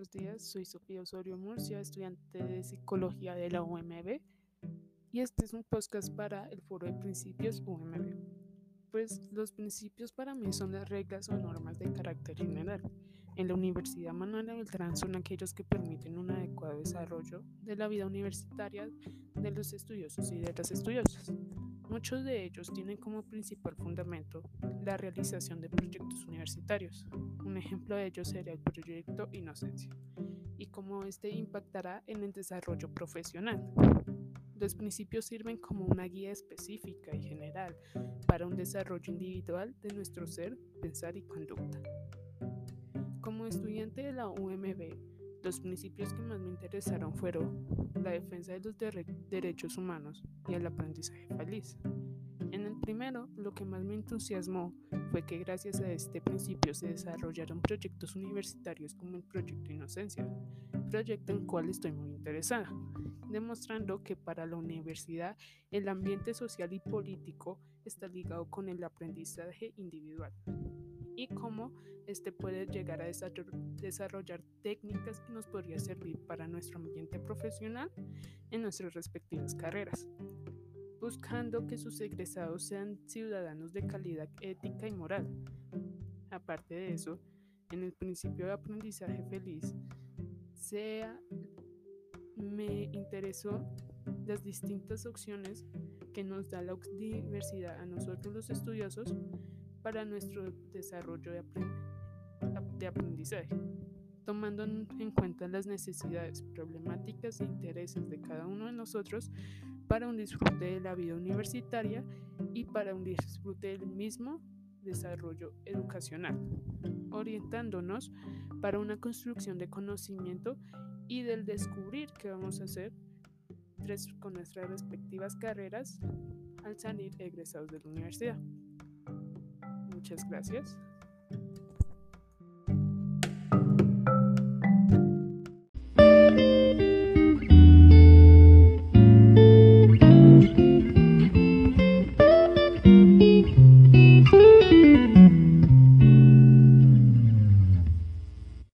buenos días. Soy Sofía Osorio Murcia, estudiante de Psicología de la UMB y este es un podcast para el Foro de Principios UMB. Pues los principios para mí son las reglas o normas de carácter general. En la Universidad Manuel Beltrán son aquellos que permiten un adecuado desarrollo de la vida universitaria de los estudiosos y de las estudiosas. Muchos de ellos tienen como principal fundamento la realización de proyectos universitarios. Un ejemplo de ello sería el proyecto Inocencia y cómo éste impactará en el desarrollo profesional. Los principios sirven como una guía específica y general para un desarrollo individual de nuestro ser, pensar y conducta. Como estudiante de la UMB, los principios que más me interesaron fueron la defensa de los derechos humanos y el aprendizaje feliz. En el primero, lo que más me entusiasmó fue que gracias a este principio se desarrollaron proyectos universitarios como el Proyecto Inocencia, proyecto en el cual estoy muy interesada, demostrando que para la universidad el ambiente social y político está ligado con el aprendizaje individual y cómo este puede llegar a desarrollar técnicas que nos podría servir para nuestro ambiente profesional en nuestras respectivas carreras, buscando que sus egresados sean ciudadanos de calidad ética y moral. Aparte de eso, en el principio de aprendizaje feliz, sea, me interesó las distintas opciones que nos da la universidad a nosotros los estudiosos para nuestro desarrollo de, aprendizaje, tomando en cuenta las necesidades, problemáticas e intereses de cada uno de nosotros para un disfrute de la vida universitaria y para un disfrute del mismo desarrollo educacional, orientándonos para una construcción de conocimiento y del descubrir qué vamos a hacer con nuestras respectivas carreras al salir egresados de la universidad. Muchas gracias.